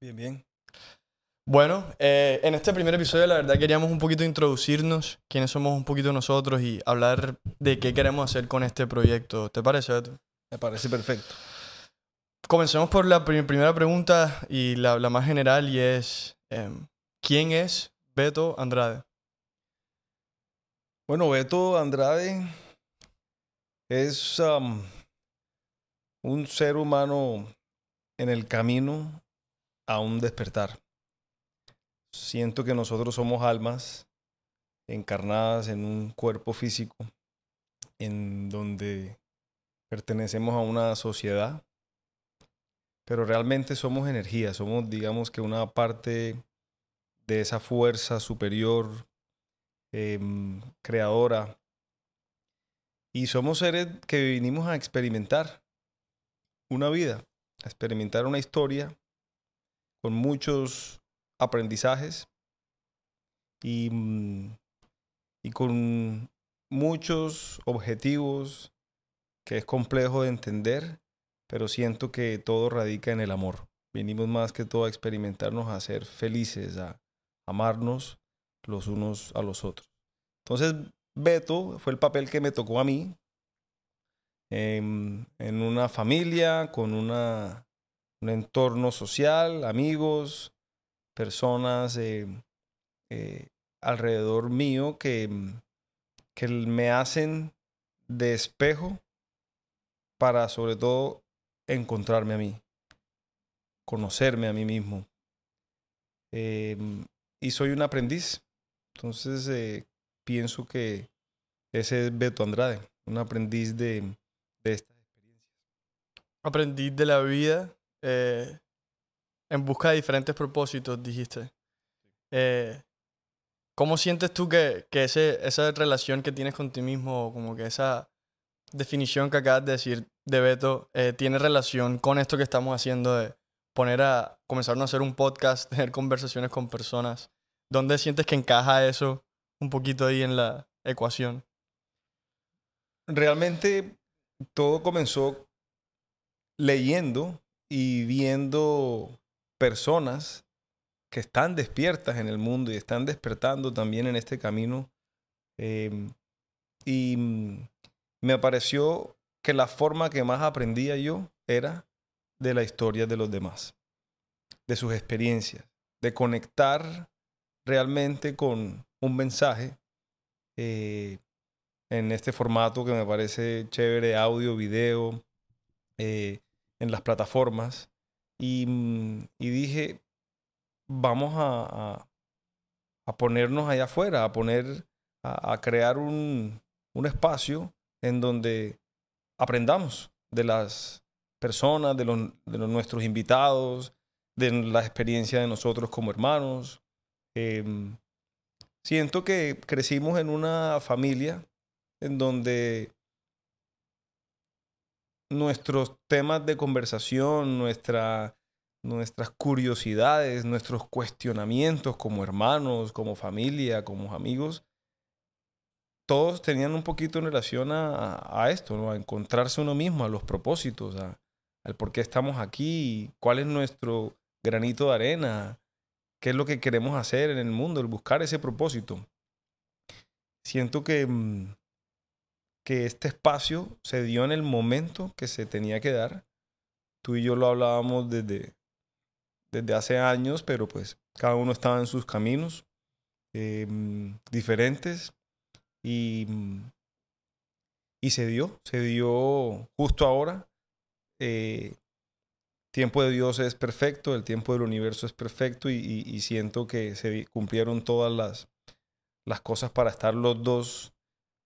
Bien, bien. Bueno, eh, en este primer episodio la verdad queríamos un poquito introducirnos, quiénes somos un poquito nosotros y hablar de qué queremos hacer con este proyecto. ¿Te parece, Beto? Me parece perfecto. Comencemos por la pri- primera pregunta y la, la más general y es, em, ¿quién es Beto Andrade? Bueno, Beto Andrade es um, un ser humano en el camino a un despertar. Siento que nosotros somos almas encarnadas en un cuerpo físico en donde pertenecemos a una sociedad, pero realmente somos energía, somos digamos que una parte de esa fuerza superior em, creadora. Y somos seres que vinimos a experimentar una vida, a experimentar una historia con muchos aprendizajes y, mm, y con muchos objetivos que es complejo de entender, pero siento que todo radica en el amor. Vinimos más que todo a experimentarnos, a ser felices, a amarnos los unos a los otros. Entonces, Beto fue el papel que me tocó a mí en, en una familia, con una, un entorno social, amigos, personas eh, eh, alrededor mío que, que me hacen de espejo para sobre todo encontrarme a mí, conocerme a mí mismo. Eh, y soy un aprendiz. Entonces eh, pienso que ese es Beto Andrade, un aprendiz de, de estas experiencias. Aprendiz de la vida eh, en busca de diferentes propósitos, dijiste. Eh, ¿Cómo sientes tú que, que ese, esa relación que tienes con ti mismo, como que esa definición que acabas de decir de Beto, eh, tiene relación con esto que estamos haciendo de poner a comenzar a hacer un podcast, tener conversaciones con personas? ¿Dónde sientes que encaja eso un poquito ahí en la ecuación? Realmente todo comenzó leyendo y viendo personas que están despiertas en el mundo y están despertando también en este camino. Eh, y me pareció que la forma que más aprendía yo era de la historia de los demás, de sus experiencias, de conectar realmente con un mensaje eh, en este formato que me parece chévere, audio, video, eh, en las plataformas. Y, mm, dije, vamos a, a, ponernos allá afuera, a poner, a, crear un, un espacio en donde aprendamos de las personas, de, los, de nuestros invitados, de la experiencia de nosotros como hermanos. Eh, siento que crecimos en una familia en donde nuestros temas de conversación, nuestra, nuestras curiosidades, nuestros cuestionamientos como hermanos, como familia, como amigos, todos tenían un poquito en relación a, esto, ¿no? a encontrarse uno mismo, a los propósitos, a, al por qué estamos aquí, cuál es nuestro granito de arena, qué es lo que queremos hacer en el mundo, el buscar ese propósito. Siento que, mm, que este espacio se dio en el momento que se tenía que dar. Tú y yo lo hablábamos desde, desde hace años, pero pues cada uno estaba en sus caminos eh, diferentes y, y se dio, se dio justo ahora. Eh, tiempo de Dios es perfecto, el tiempo del universo es perfecto y, y siento que se cumplieron todas las, las cosas para estar los dos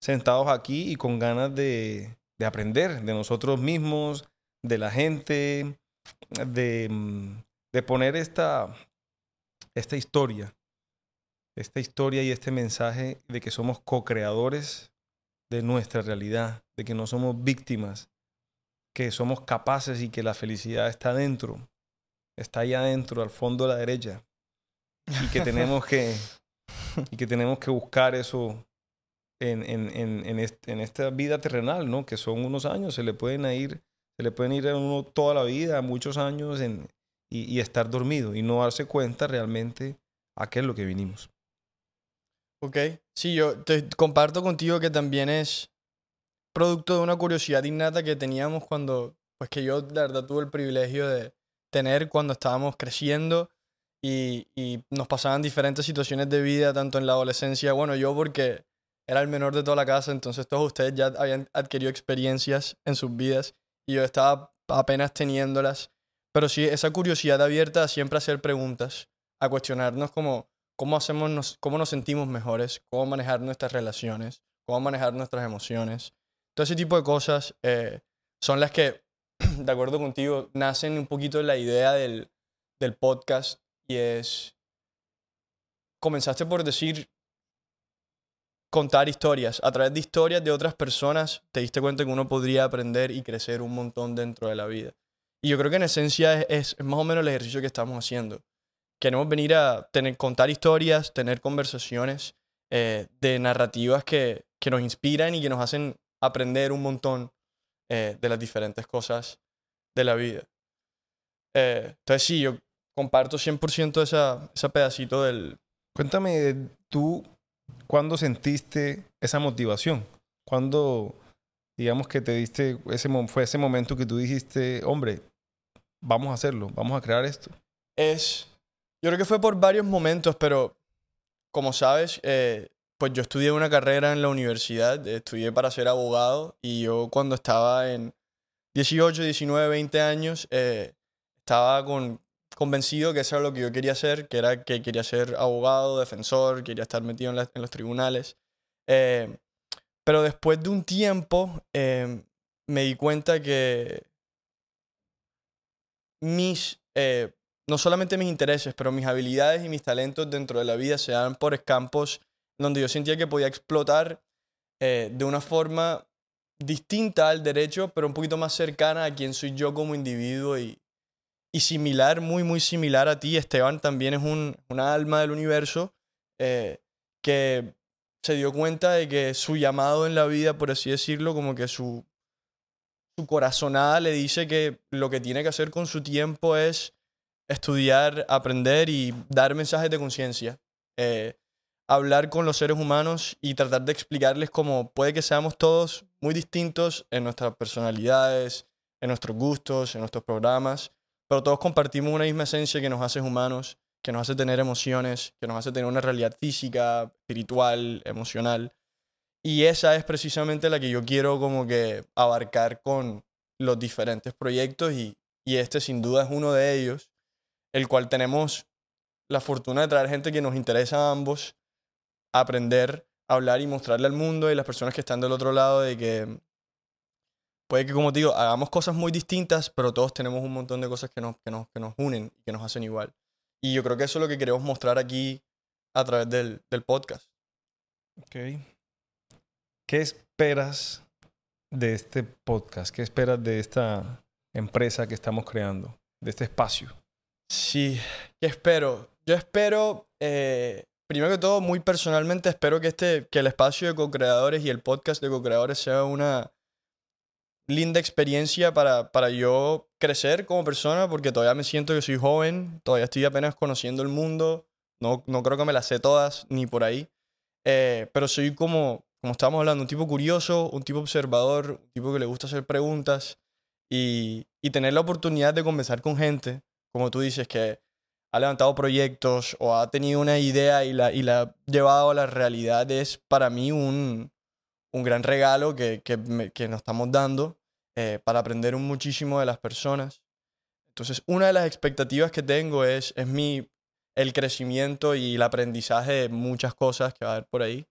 sentados aquí y con ganas de, de aprender de nosotros mismos, de la gente, de, de poner esta, esta historia, esta historia y este mensaje de que somos co-creadores de nuestra realidad, de que no somos víctimas, que somos capaces y que la felicidad está dentro, está ahí adentro, al fondo a la derecha, y que tenemos que, y que, tenemos que buscar eso en, en, en, este, en esta vida terrenal, ¿no? Que son unos años, se le pueden ir, se le pueden ir a uno toda la vida, muchos años en, y, y estar dormido y no darse cuenta realmente a qué es lo que vinimos. Ok, sí, yo te comparto contigo que también es producto de una curiosidad innata que teníamos cuando, pues que yo la verdad tuve el privilegio de tener cuando estábamos creciendo y, y nos pasaban diferentes situaciones de vida, tanto en la adolescencia, bueno, yo porque era el menor de toda la casa, entonces todos ustedes ya habían adquirido experiencias en sus vidas y yo estaba apenas teniéndolas, pero sí, esa curiosidad abierta a siempre hacer preguntas, a cuestionarnos como cómo hacemos, nos, cómo nos sentimos mejores, cómo manejar nuestras relaciones, cómo manejar nuestras emociones. Todo ese tipo de cosas eh, son las que, de acuerdo contigo, nacen un poquito la idea del, del podcast y es, comenzaste por decir contar historias. A través de historias de otras personas te diste cuenta que uno podría aprender y crecer un montón dentro de la vida. Y yo creo que en esencia es, más o menos el ejercicio que estamos haciendo. Queremos venir a tener, contar historias, tener conversaciones eh, de narrativas que, que, nos inspiran y que nos hacen aprender un montón eh, de las diferentes cosas de la vida. Eh, entonces sí, yo comparto 100% esa, ese pedacito del... Cuéntame, tú, ¿cuándo sentiste esa motivación? ¿Cuándo, digamos que te diste, ese, fue ese momento que tú dijiste, hombre, vamos a hacerlo, vamos a crear esto? Es, yo creo que fue por varios momentos, pero como sabes, eh, pues yo estudié una carrera en la universidad, estudié para ser abogado y yo cuando estaba en 18, 19, 20 años, eh, estaba con, convencido que eso era lo que yo quería hacer, que era que quería ser abogado, defensor, quería estar metido en, la, en los tribunales. Eh, pero después de un tiempo eh, me di cuenta que mis, eh, no solamente mis intereses, pero mis habilidades y mis talentos dentro de la vida se dan por campos donde yo sentía que podía explotar eh, de una forma distinta al derecho, pero un poquito más cercana a quien soy yo como individuo y, y similar, muy, muy similar a ti. Esteban también es un, una alma del universo eh, que se dio cuenta de que su llamado en la vida, por así decirlo, como que su, su corazonada le dice que lo que tiene que hacer con su tiempo es estudiar, aprender y dar mensajes de conciencia. Eh, hablar con los seres humanos y tratar de explicarles cómo puede que seamos todos muy distintos en nuestras personalidades, en nuestros gustos, en nuestros programas, pero todos compartimos una misma esencia que nos hace humanos, que nos hace tener emociones, que nos hace tener una realidad física, espiritual, emocional. Y esa es precisamente la que yo quiero como que abarcar con los diferentes proyectos y, y este sin duda es uno de ellos, el cual tenemos la fortuna de traer gente que nos interesa a ambos, aprender, hablar y mostrarle al mundo y las personas que están del otro lado de que puede que, como te digo, hagamos cosas muy distintas, pero todos tenemos un montón de cosas que nos, que nos, que nos unen y que nos hacen igual. Y yo creo que eso es lo que queremos mostrar aquí a través del, del podcast. Ok. ¿Qué esperas de este podcast? ¿Qué esperas de esta empresa que estamos creando? De este espacio. Sí, ¿qué espero? Yo espero, eh, primero que todo, muy personalmente, espero que, este, que el espacio de co-creadores y el podcast de co-creadores sea una linda experiencia para, para yo crecer como persona, porque todavía me siento que soy joven, todavía estoy apenas conociendo el mundo, no, no creo que me las sé todas, ni por ahí, eh, pero soy como, como estábamos hablando, un tipo curioso, un tipo observador, un tipo que le gusta hacer preguntas y, y tener la oportunidad de conversar con gente, como tú dices, que ha levantado proyectos o ha tenido una idea y la, y la ha llevado a la realidad, es para mí un, un gran regalo que, que, nos estamos dando eh, para aprender un muchísimo de las personas. Entonces, una de las expectativas que tengo es, es mi, el crecimiento y el aprendizaje de muchas cosas que va a haber por ahí.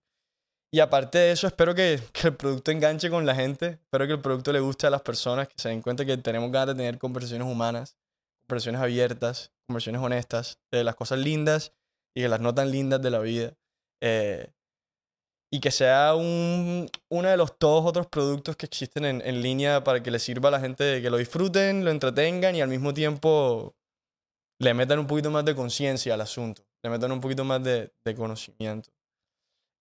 Y aparte de eso, espero que, que, el producto enganche con la gente, espero que el producto le guste a las personas, que se den cuenta que tenemos ganas de tener conversaciones humanas, conversaciones abiertas, conversaciones honestas, de las cosas lindas y de las no tan lindas de la vida. Eh, y que sea un, uno de los todos otros productos que existen en, en, línea para que le sirva a la gente que lo disfruten, lo entretengan y al mismo tiempo le metan un poquito más de conciencia al asunto, le metan un poquito más de, de conocimiento.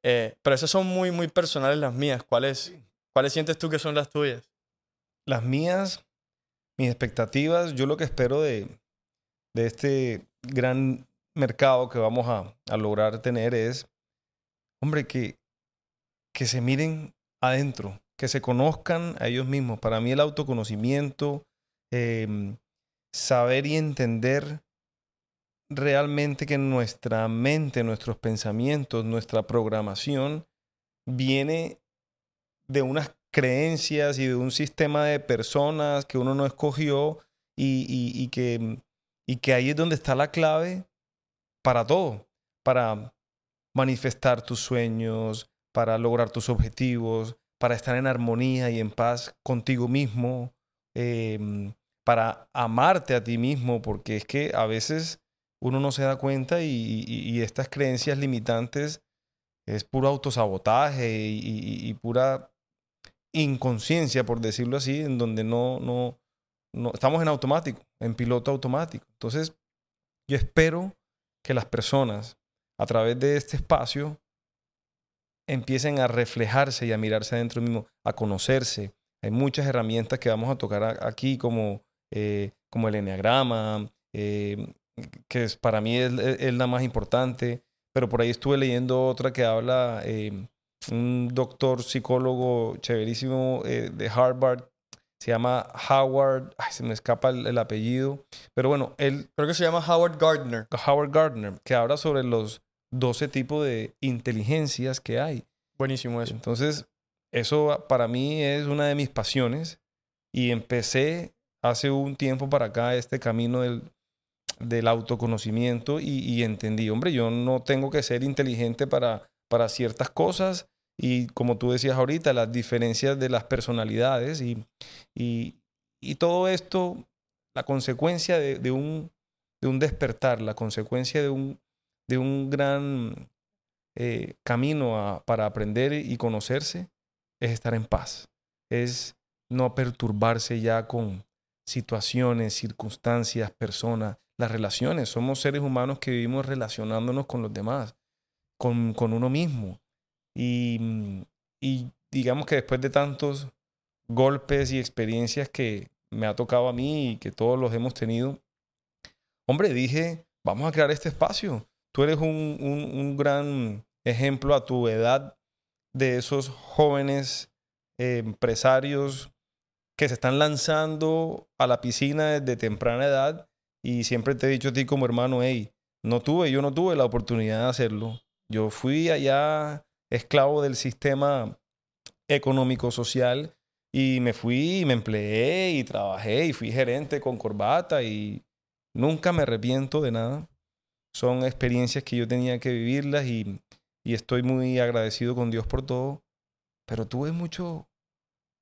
Eh, pero esas son muy, muy personales las mías. ¿Cuáles, ¿Cuáles sientes tú que son las tuyas? Las mías, mis expectativas, yo lo que espero de, de este gran mercado que vamos a, a lograr tener es, hombre, que, que se miren adentro, que se conozcan a ellos mismos. Para mí el autoconocimiento, em, saber y entender realmente que nuestra mente, nuestros pensamientos, nuestra programación viene de unas creencias y de un sistema de personas que uno no escogió y, que, y que ahí es donde está la clave para todo, para manifestar tus sueños, para lograr tus objetivos, para estar en armonía y en paz contigo mismo, em, para amarte a ti mismo, porque es que a veces uno no se da cuenta y, estas creencias limitantes es puro autosabotaje y, pura inconsciencia, por decirlo así, en donde no, no, no estamos en automático, en piloto automático. Entonces, yo espero que las personas a través de este espacio empiecen a reflejarse y a mirarse adentro mismo, a conocerse. Hay muchas herramientas que vamos a tocar aquí, como, eh, como el enneagrama, eh, que es, para mí es, la más importante, pero por ahí estuve leyendo otra que habla eh, un doctor psicólogo chéverísimo de Harvard, se llama Howard, ay, se me escapa el, el, apellido, pero bueno, él... Creo que se llama Howard Gardner. Howard Gardner, que habla sobre los 12 tipos de inteligencias que hay. Buenísimo eso. Entonces, eso para mí es una de mis pasiones y empecé hace un tiempo para acá este camino del, del autoconocimiento y, entendí, hombre, yo no tengo que ser inteligente para, para ciertas cosas y como tú decías ahorita, las diferencias de las personalidades y, y, todo esto, la consecuencia de, un, de un despertar, la consecuencia de un, de un gran eh, camino para aprender y conocerse es estar en paz, es no perturbarse ya con situaciones, circunstancias, personas, las relaciones. Somos seres humanos que vivimos relacionándonos con los demás, con, con uno mismo. Y, y digamos que después de tantos golpes y experiencias que me ha tocado a mí y que todos los hemos tenido, hombre, dije, vamos a crear este espacio tú eres un, gran ejemplo a tu edad de esos jóvenes eh, empresarios que se están lanzando a la piscina desde temprana edad y siempre te he dicho a ti como hermano, hey, no tuve, yo no tuve la oportunidad de hacerlo. Yo fui allá esclavo del sistema económico social y me fui y me empleé y trabajé y fui gerente con corbata y nunca me arrepiento de nada son experiencias que yo tenía que vivirlas y, estoy muy agradecido con Dios por todo. Pero tuve mucho,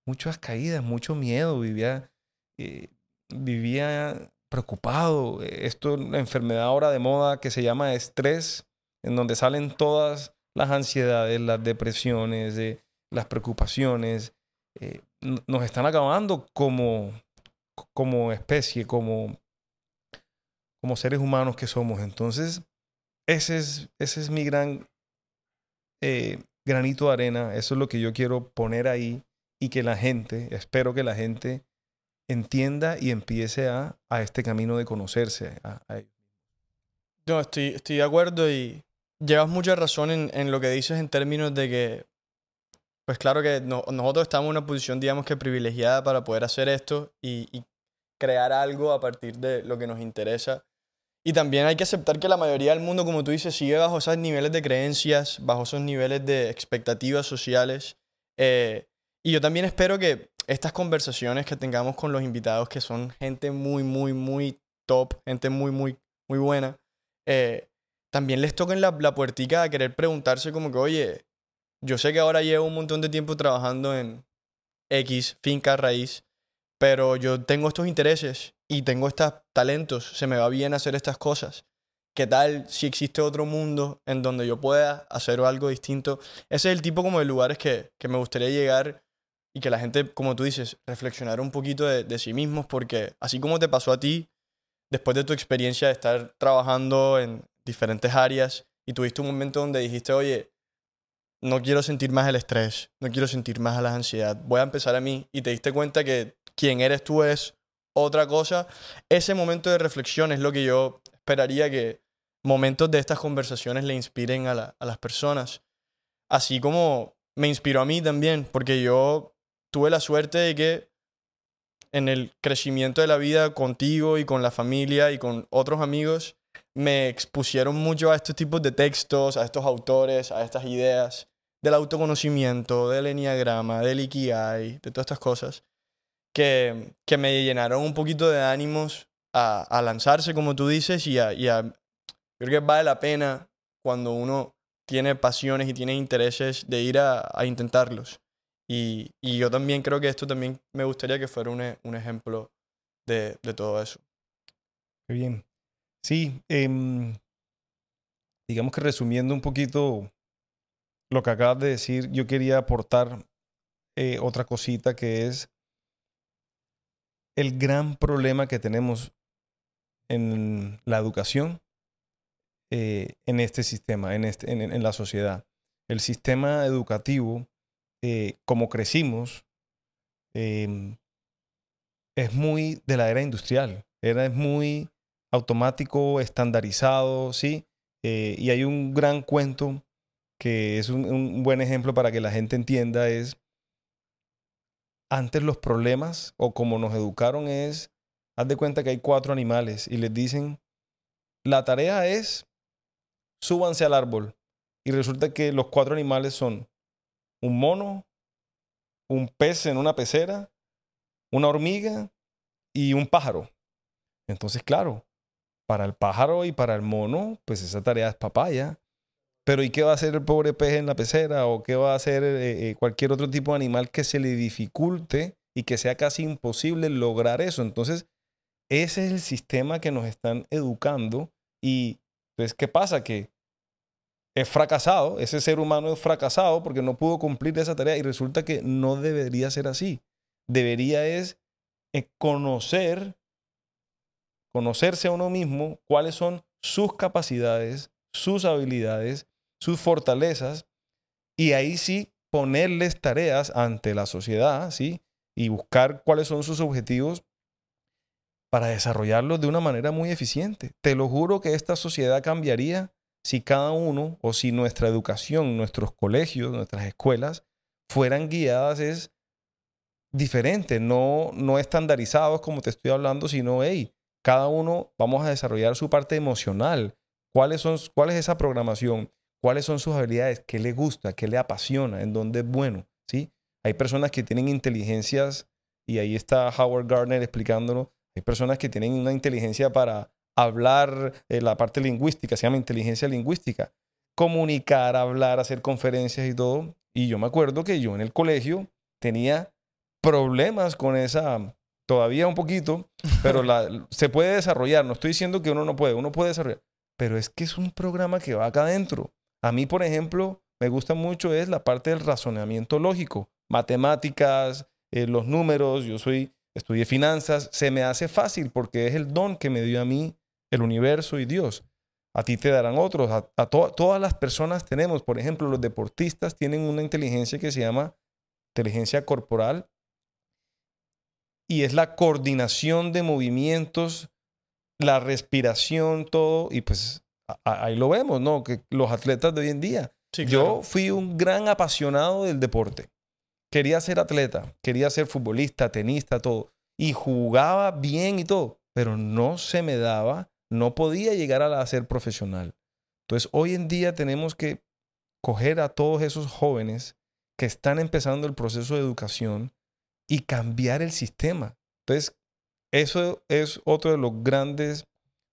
muchas caídas, mucho miedo, vivía, eh, vivía preocupado. Esto es una enfermedad ahora de moda que se llama estrés, en donde salen todas las ansiedades, las depresiones, eh, las preocupaciones. Eh, nos están acabando como, como especie, como, como seres humanos que somos. Entonces, ese es, ese es mi gran eh, granito de arena. Eso es lo que yo quiero poner ahí y que la gente, espero que la gente entienda y empiece a, a este camino de conocerse. No, estoy, estoy de acuerdo y llevas mucha razón en, lo que dices en términos de que, pues claro que nosotros estamos en una posición, digamos que privilegiada para poder hacer esto y crear algo a partir de lo que nos interesa y también hay que aceptar que la mayoría del mundo, como tú dices, sigue bajo esos niveles de creencias, bajo esos niveles de expectativas sociales. Eh, y yo también espero que estas conversaciones que tengamos con los invitados, que son gente muy, muy, muy top, gente muy, muy, muy buena, eh, también les toquen la, la puertica a querer preguntarse como que, oye, yo sé que ahora llevo un montón de tiempo trabajando en X, finca, raíz, pero yo tengo estos intereses y tengo estos talentos, se me va bien hacer estas cosas. ¿Qué tal si existe otro mundo en donde yo pueda hacer algo distinto? Ese es el tipo como de lugares que, que me gustaría llegar y que la gente, como tú dices, reflexionara un poquito de, de sí mismos, porque así como te pasó a ti, después de tu experiencia de estar trabajando en diferentes áreas y tuviste un momento donde dijiste, oye, no quiero sentir más el estrés, no quiero sentir más la ansiedad, voy a empezar a mí y te diste cuenta que quien eres tú es otra cosa. Ese momento de reflexión es lo que yo esperaría que momentos de estas conversaciones le inspiren a, las personas. Así como me inspiró a mí también, porque yo tuve la suerte de que en el crecimiento de la vida contigo y con la familia y con otros amigos, me expusieron mucho a estos tipos de textos, a estos autores, a estas ideas del autoconocimiento, del enneagrama, del ikigai, de todas estas cosas, que, que me llenaron un poquito de ánimos a, a lanzarse, como tú dices, y a, y a... Creo que vale la pena cuando uno tiene pasiones y tiene intereses de ir a, a intentarlos. Y, y, yo también creo que esto también me gustaría que fuera un, un ejemplo de, de, todo eso. Qué bien. Sí, eh, digamos que resumiendo un poquito lo que acabas de decir, yo quería aportar eh, otra cosita que es el gran problema que tenemos en la educación eh, en este sistema, en, este, en, la sociedad. El sistema educativo, eh, como crecimos, eh, es muy de la era industrial. Era es muy automático, estandarizado, ¿sí? Eh, y hay un gran cuento que es un, buen ejemplo para que la gente entienda, es antes los problemas o como nos educaron es, haz de cuenta que hay cuatro animales y les dicen, la tarea es súbanse al árbol. Y resulta que los cuatro animales son un mono, un pez en una pecera, una hormiga y un pájaro. Entonces, claro, para el pájaro y para el mono, pues esa tarea es papaya. Pero ¿y qué va a hacer el pobre pez en la pecera? ¿O qué va a hacer eh, eh, cualquier otro tipo de animal que se le dificulte y que sea casi imposible lograr eso? Entonces, ese es el sistema que nos están educando. Y entonces, ¿qué pasa? Que es fracasado, ese ser humano es fracasado porque no pudo cumplir esa tarea y resulta que no debería ser así. Debería es eh, conocer, conocerse a uno mismo, cuáles son sus capacidades, sus habilidades, sus fortalezas y ahí sí ponerles tareas ante la sociedad, ¿sí? Y buscar cuáles son sus objetivos para desarrollarlos de una manera muy eficiente. Te lo juro que esta sociedad cambiaría si cada uno o si nuestra educación, nuestros colegios, nuestras escuelas fueran guiadas es diferente, no, no estandarizados como te estoy hablando, sino, hey, cada uno vamos a desarrollar su parte emocional. ¿Cuáles son, ¿Cuál es esa programación? ¿Cuáles son sus habilidades? ¿Qué le gusta? ¿Qué le apasiona? ¿En dónde es bueno? ¿Sí? Hay personas que tienen inteligencias, y ahí está Howard Gardner explicándolo, hay personas que tienen una inteligencia para hablar, eh, la parte lingüística, se llama inteligencia lingüística, comunicar, hablar, hacer conferencias y todo. Y yo me acuerdo que yo en el colegio tenía problemas con esa, todavía un poquito, pero la, se puede desarrollar. No estoy diciendo que uno no puede, uno puede desarrollar, pero es que es un programa que va acá adentro. A mí, por ejemplo, me gusta mucho es la parte del razonamiento lógico, matemáticas, eh, los números, yo soy, estudié finanzas, se me hace fácil porque es el don que me dio a mí el universo y Dios. A ti te darán otros. A, todas las personas tenemos, por ejemplo, los deportistas tienen una inteligencia que se llama inteligencia corporal y es la coordinación de movimientos, la respiración, todo. Y pues ahí lo vemos, ¿no? Que los atletas de hoy en día. Yo fui un gran apasionado del deporte. Quería ser atleta, quería ser futbolista, tenista, todo. Y jugaba bien y todo, pero no se me daba no podía llegar a, ser profesional. Entonces, hoy en día tenemos que coger a todos esos jóvenes que están empezando el proceso de educación y cambiar el sistema. Entonces, eso es otro de los grandes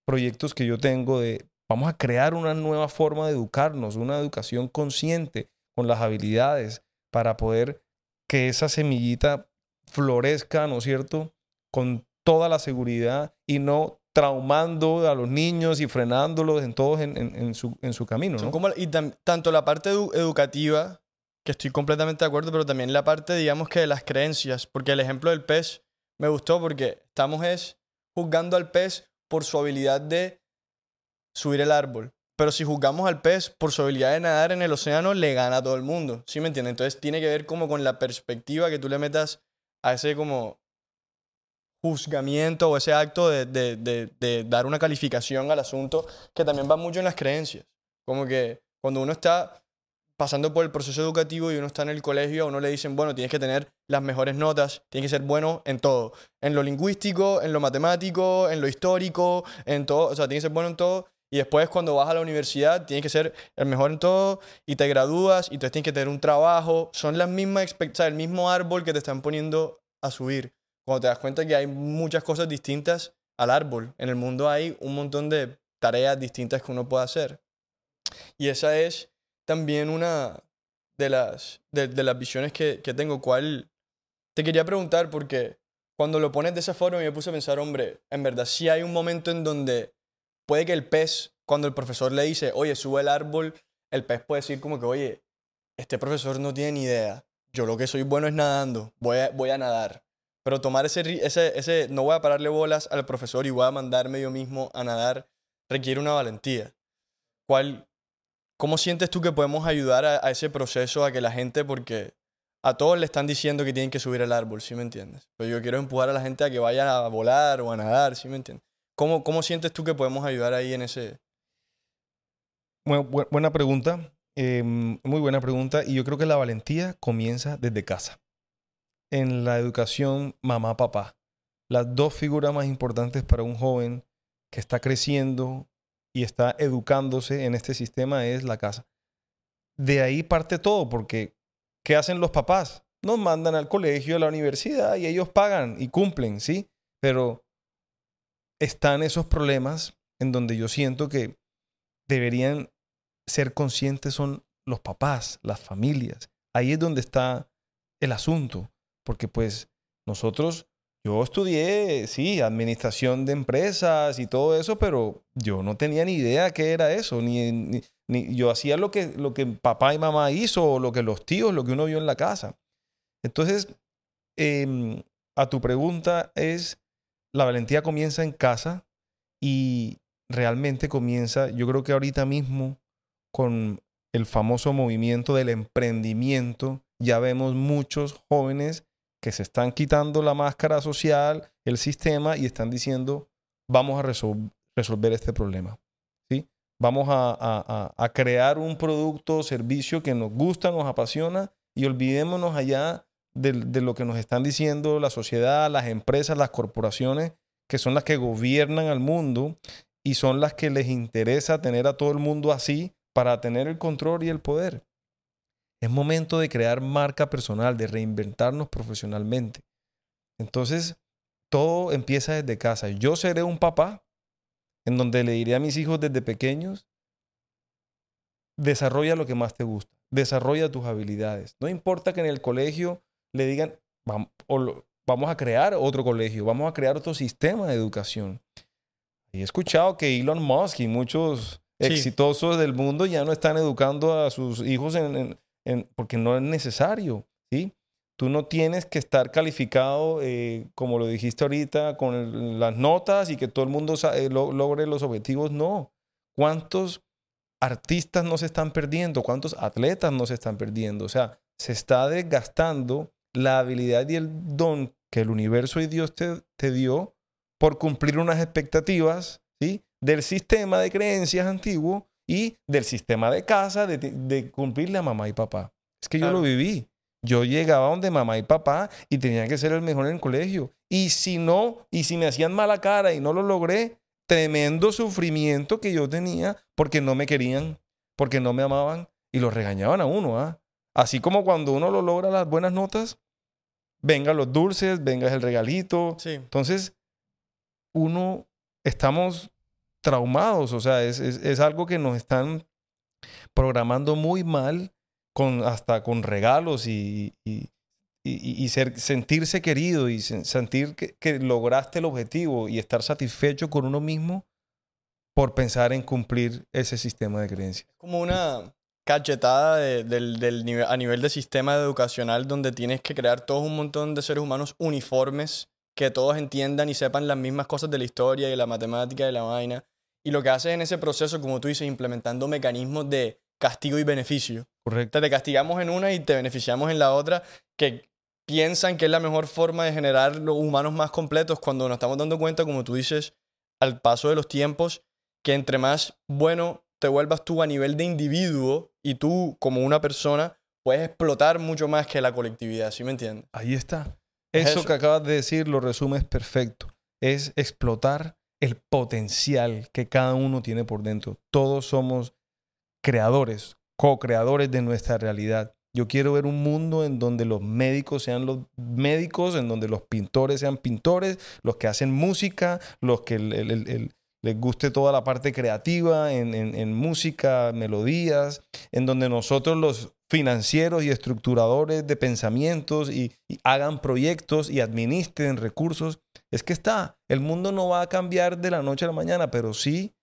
proyectos que yo tengo de vamos a crear una nueva forma de educarnos, una educación consciente con las habilidades para poder que esa semillita florezca, ¿no es cierto? Con toda la seguridad y no traumando a los niños y frenándolos en todos en, en, su, en su camino. ¿no? Como, y tanto la parte educativa, que estoy completamente de acuerdo, pero también la parte, digamos que de las creencias, porque el ejemplo del pez me gustó porque estamos es juzgando al pez por su habilidad de subir el árbol. Pero si juzgamos al pez por su habilidad de nadar en el océano, le gana a todo el mundo. ¿Sí me entiendes? Entonces tiene que ver como con la perspectiva que tú le metas a ese como juzgamiento o ese acto de, de, de, de dar una calificación al asunto que también va mucho en las creencias. Como que cuando uno está pasando por el proceso educativo y uno está en el colegio, a uno le dicen, bueno, tienes que tener las mejores notas, tienes que ser bueno en todo, en lo lingüístico, en lo matemático, en lo histórico, en todo, o sea, tienes que ser bueno en todo. Y después cuando vas a la universidad tienes que ser el mejor en todo y te gradúas y entonces tienes que tener un trabajo. Son las mismas expectativas, el mismo árbol que te están poniendo a subir. Cuando te das cuenta que hay muchas cosas distintas al árbol. En el mundo hay un montón de tareas distintas que uno puede hacer. Y esa es también una de las, de, las visiones que, que tengo. ¿Cuál? Te quería preguntar porque cuando lo pones de esa forma me puse a pensar, hombre, en verdad sí hay un momento en donde puede que el pez, cuando el profesor le dice, oye, sube el árbol, el pez puede decir como que, oye, este profesor no tiene ni idea. Yo lo que soy bueno es nadando, voy a, voy a nadar. Pero tomar ese, ese, ese, no voy a pararle bolas al profesor y voy a mandarme yo mismo a nadar, requiere una valentía. ¿Cuál, ¿Cómo sientes tú que podemos ayudar a, a ese proceso, a que la gente, porque a todos le están diciendo que tienen que subir el árbol, ¿sí me entiendes? Pero yo quiero empujar a la gente a que vaya a volar o a nadar, ¿sí me entiendes? ¿Cómo, ¿Cómo sientes tú que podemos ayudar ahí en ese...? Bueno, bu buena pregunta, eh, muy buena pregunta. Y yo creo que la valentía comienza desde casa. En la educación mamá-papá. Las dos figuras más importantes para un joven que está creciendo y está educándose en este sistema es la casa. De ahí parte todo, porque ¿qué hacen los papás? Nos mandan al colegio, a la universidad y ellos pagan y cumplen, ¿sí? Pero están esos problemas en donde yo siento que deberían ser conscientes son los papás, las familias. Ahí es donde está el asunto, porque pues nosotros, yo estudié, sí, administración de empresas y todo eso, pero yo no tenía ni idea qué era eso, ni, yo hacía lo que, lo que papá y mamá hizo, o lo que los tíos, lo que uno vio en la casa. Entonces, eh, a tu pregunta es, la valentía comienza en casa y realmente comienza, yo creo que ahorita mismo, con el famoso movimiento del emprendimiento, ya vemos muchos jóvenes que se están quitando la máscara social, el sistema, y están diciendo, vamos a resol resolver este problema. ¿sí? Vamos a, a crear un producto o servicio que nos gusta, nos apasiona, y olvidémonos allá de, de, lo que nos están diciendo la sociedad, las empresas, las corporaciones, que son las que gobiernan al mundo y son las que les interesa tener a todo el mundo así para tener el control y el poder. Es momento de crear marca personal, de reinventarnos profesionalmente. Entonces, todo empieza desde casa. Yo seré un papá en donde le diré a mis hijos desde pequeños, desarrolla lo que más te gusta, desarrolla tus habilidades. No importa que en el colegio le digan, vamos, o vamos a crear otro colegio, vamos a crear otro sistema de educación. Y he escuchado que Elon Musk y muchos sí. exitosos del mundo ya no están educando a sus hijos en, en, en, porque no es necesario, ¿sí? Tú no tienes que estar calificado, eh, como lo dijiste ahorita, con el, las notas y que todo el mundo eh, lo, logre los objetivos. No. ¿Cuántos artistas no se están perdiendo? ¿Cuántos atletas no se están perdiendo? O sea, se está desgastando la habilidad y el don que el universo y Dios te, te dio por cumplir unas expectativas ¿sí? del sistema de creencias antiguo y del sistema de casa, de, de cumplirle a mamá y papá. Es que claro. yo lo viví. Yo llegaba donde mamá y papá y tenía que ser el mejor en el colegio. Y si no, y si me hacían mala cara y no lo logré, tremendo sufrimiento que yo tenía porque no me querían, porque no me amaban y lo regañaban a uno. ¿ah? Así como cuando uno lo logra las buenas notas, vengan los dulces, venga el regalito. Sí. Entonces, uno, estamos traumados, o sea, es, es, es, algo que nos están programando muy mal, con, hasta con regalos y, y, y, y ser, sentirse querido y sentir que, que, lograste el objetivo y estar satisfecho con uno mismo por pensar en cumplir ese sistema de creencias. Como una cachetada de, del, del nivel, a nivel de sistema educacional donde tienes que crear todo un montón de seres humanos uniformes que todos entiendan y sepan las mismas cosas de la historia y la matemática y la vaina. Y lo que haces en ese proceso, como tú dices, implementando mecanismos de castigo y beneficio. Correcto. Te castigamos en una y te beneficiamos en la otra, que piensan que es la mejor forma de generar los humanos más completos cuando nos estamos dando cuenta, como tú dices, al paso de los tiempos, que entre más bueno te vuelvas tú a nivel de individuo y tú como una persona, puedes explotar mucho más que la colectividad, ¿sí me entiendes? Ahí está. Eso, que acabas de decir lo resumes perfecto. Es explotar el potencial que cada uno tiene por dentro. Todos somos creadores, co-creadores de nuestra realidad. Yo quiero ver un mundo en donde los médicos sean los médicos, en donde los pintores sean pintores, los que hacen música, los que les guste toda la parte creativa en, música, melodías, en donde nosotros los financieros y estructuradores de pensamientos y, hagan proyectos y administren recursos. Es que está, el mundo no va a cambiar de la noche a la mañana, pero sí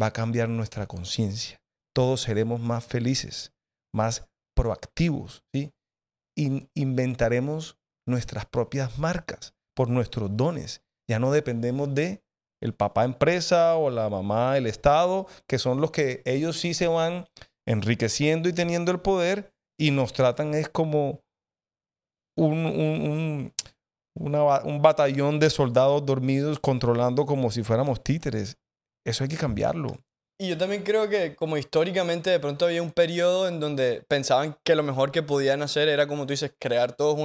va a cambiar nuestra conciencia. Todos seremos más felices, más proactivos, ¿sí? inventaremos nuestras propias marcas por nuestros dones. Ya no dependemos de el papá empresa o la mamá el Estado, que son los que ellos sí se van enriqueciendo y teniendo el poder y nos tratan es como un, un, un batallón de soldados dormidos controlando como si fuéramos títeres. Eso hay que cambiarlo. Y yo también creo que como históricamente de pronto había un periodo en donde pensaban que lo mejor que podían hacer era, como tú dices, crear todos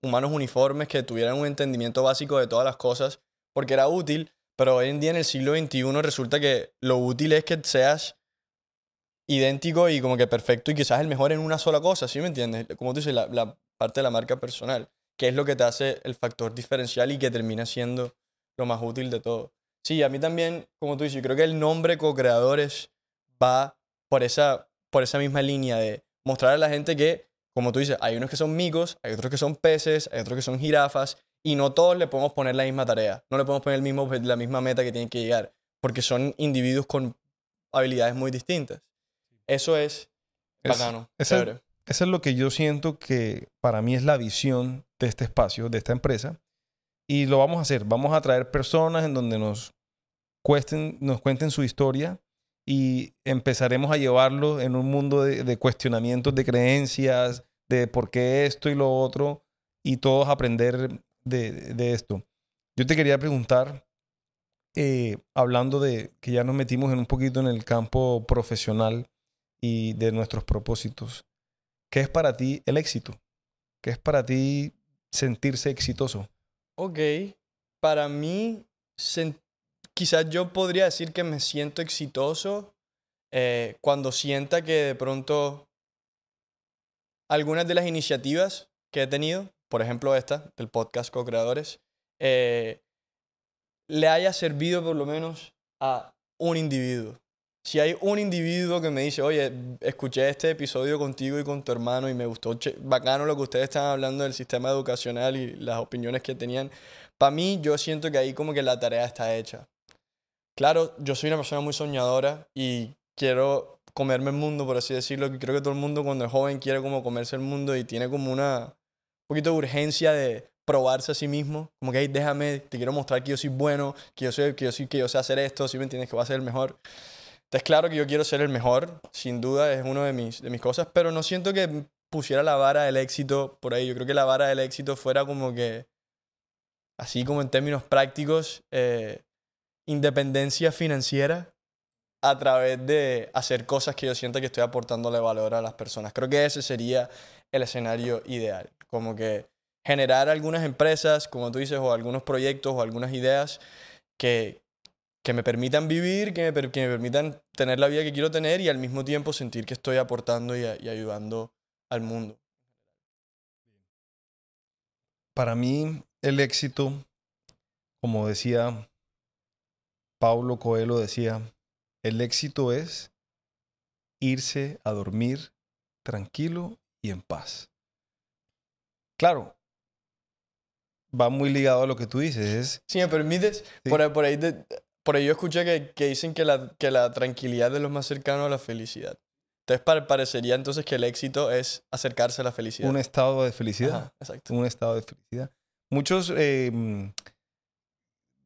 humanos uniformes que tuvieran un entendimiento básico de todas las cosas, porque era útil, pero hoy en día en el siglo XXI resulta que lo útil es que seas idéntico y como que perfecto y quizás el mejor en una sola cosa, ¿sí me entiendes? Como tú dices, la, parte de la marca personal, que es lo que te hace el factor diferencial y que termina siendo lo más útil de todo. Sí, a mí también, como tú dices, yo creo que el nombre co-creadores va por esa, por esa misma línea de mostrar a la gente que, como tú dices, hay unos que son micos, hay otros que son peces, hay otros que son jirafas, y no todos le podemos poner la misma tarea, no le podemos poner el mismo, la misma meta que tienen que llegar, porque son individuos con habilidades muy distintas. Eso es, bacano. eso es lo que yo siento que para mí es la visión de este espacio, de esta empresa, y lo vamos a hacer. Vamos a traer personas en donde nos, cuesten, nos cuenten su historia y empezaremos a llevarlo en un mundo de, cuestionamientos de creencias, de por qué esto y lo otro, y todos aprender de, esto. Yo te quería preguntar, eh, hablando de que ya nos metimos en un poquito en el campo profesional y de nuestros propósitos, ¿qué es para ti el éxito? ¿Qué es para ti sentirse exitoso? Ok, para mí, quizás yo podría decir que me siento exitoso eh, cuando sienta que de pronto algunas de las iniciativas que he tenido, por ejemplo esta, del podcast Co-Creadores, eh, le haya servido por lo menos a un individuo. Si hay un individuo que me dice, oye, escuché este episodio contigo y con tu hermano y me gustó bacano lo que ustedes estaban hablando del sistema educacional y las opiniones que tenían, para mí yo siento que ahí como que la tarea está hecha. Claro, yo soy una persona muy soñadora y quiero comerme el mundo, por así decirlo, creo que todo el mundo cuando es joven quiere como comerse el mundo y tiene como una un poquito de urgencia de probarse a sí mismo, como que hey, déjame, te quiero mostrar que yo soy bueno, que yo soy que yo soy que yo sé hacer esto, si me entiendes que voy a ser el mejor. Es claro que yo quiero ser el mejor, sin duda es una de mis, de mis cosas, pero no siento que pusiera la vara del éxito por ahí. Yo creo que la vara del éxito fuera como que, así como en términos prácticos, eh, independencia financiera a través de hacer cosas que yo siento que estoy aportándole valor a las personas. Creo que ese sería el escenario ideal. Como que generar algunas empresas, como tú dices, o algunos proyectos o algunas ideas que, que me permitan vivir, que me, que me, permitan tener la vida que quiero tener y al mismo tiempo sentir que estoy aportando y, ayudando al mundo. Para mí, el éxito, como decía Paulo Coelho, decía, el éxito es irse a dormir tranquilo y en paz. Claro, va muy ligado a lo que tú dices. Es, si me permites, por ahí, por ahí de, por ahí yo escuché que, que dicen que la, que la tranquilidad es lo más cercano a la felicidad. Entonces parecería entonces que el éxito es acercarse a la felicidad. Un estado de felicidad. exacto. Un estado de felicidad. Muchos em,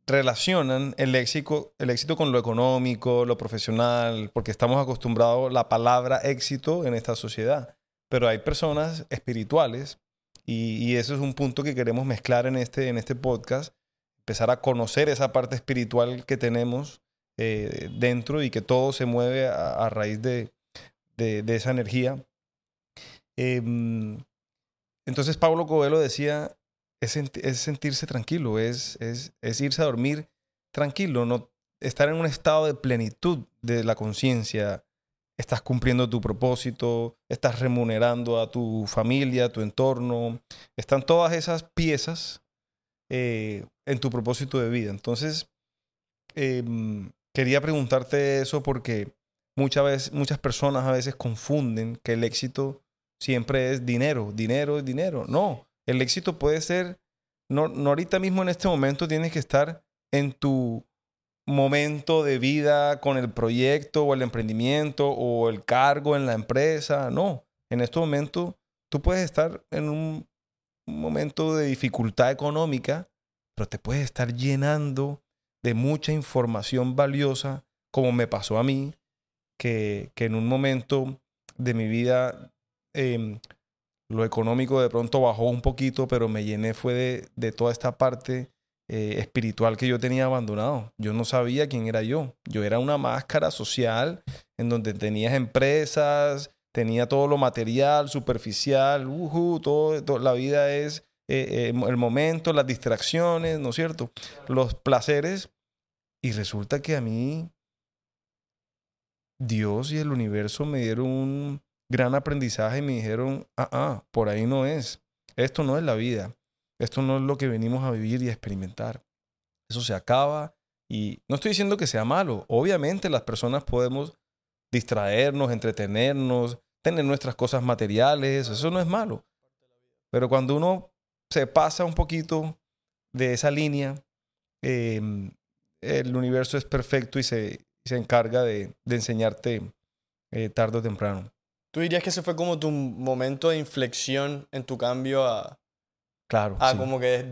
relacionan el éxito, el éxito con lo económico, lo profesional, porque estamos acostumbrados a la palabra éxito en esta sociedad. Pero hay personas espirituales Y, eso es un punto que queremos mezclar en este, en este podcast, empezar a conocer esa parte espiritual que tenemos eh, dentro y que todo se mueve a, raíz de, de, esa energía. Eh, entonces Pablo Coelho decía, es, es sentirse tranquilo, es, es, es, irse a dormir tranquilo, no estar en un estado de plenitud de la conciencia. Estás cumpliendo tu propósito, estás remunerando a tu familia, a tu entorno. Están todas esas piezas eh, en tu propósito de vida. Entonces, eh, quería preguntarte eso porque muchas veces, muchas personas a veces confunden que el éxito siempre es dinero, dinero dinero. No, el éxito puede ser, no, no ahorita mismo en este momento tienes que estar en tu momento de vida con el proyecto o el emprendimiento o el cargo en la empresa. No, en este momento tú puedes estar en un momento de dificultad económica, pero te puedes estar llenando de mucha información valiosa, como me pasó a mí, que, que en un momento de mi vida eh, lo económico de pronto bajó un poquito, pero me llené fue de, de toda esta parte eh, espiritual que yo tenía abandonado. Yo no sabía quién era yo. Yo era una máscara social en donde tenías empresas, tenía todo lo material, superficial, uh -huh, todo, todo, la vida es eh, eh, el momento, las distracciones, ¿no es cierto? Los placeres. Y resulta que a mí Dios y el universo me dieron un gran aprendizaje y me dijeron, ah, ah, por ahí no es. Esto no es la vida. Esto no es lo que venimos a vivir y a experimentar. Eso se acaba y no estoy diciendo que sea malo. Obviamente las personas podemos distraernos, entretenernos, tener nuestras cosas materiales, eso no es malo. Pero cuando uno se pasa un poquito de esa línea, eh, el universo es perfecto y se, se encarga de, de enseñarte eh, tarde o temprano. ¿Tú dirías que ese fue como tu momento de inflexión en tu cambio a... Claro. A sí. como que,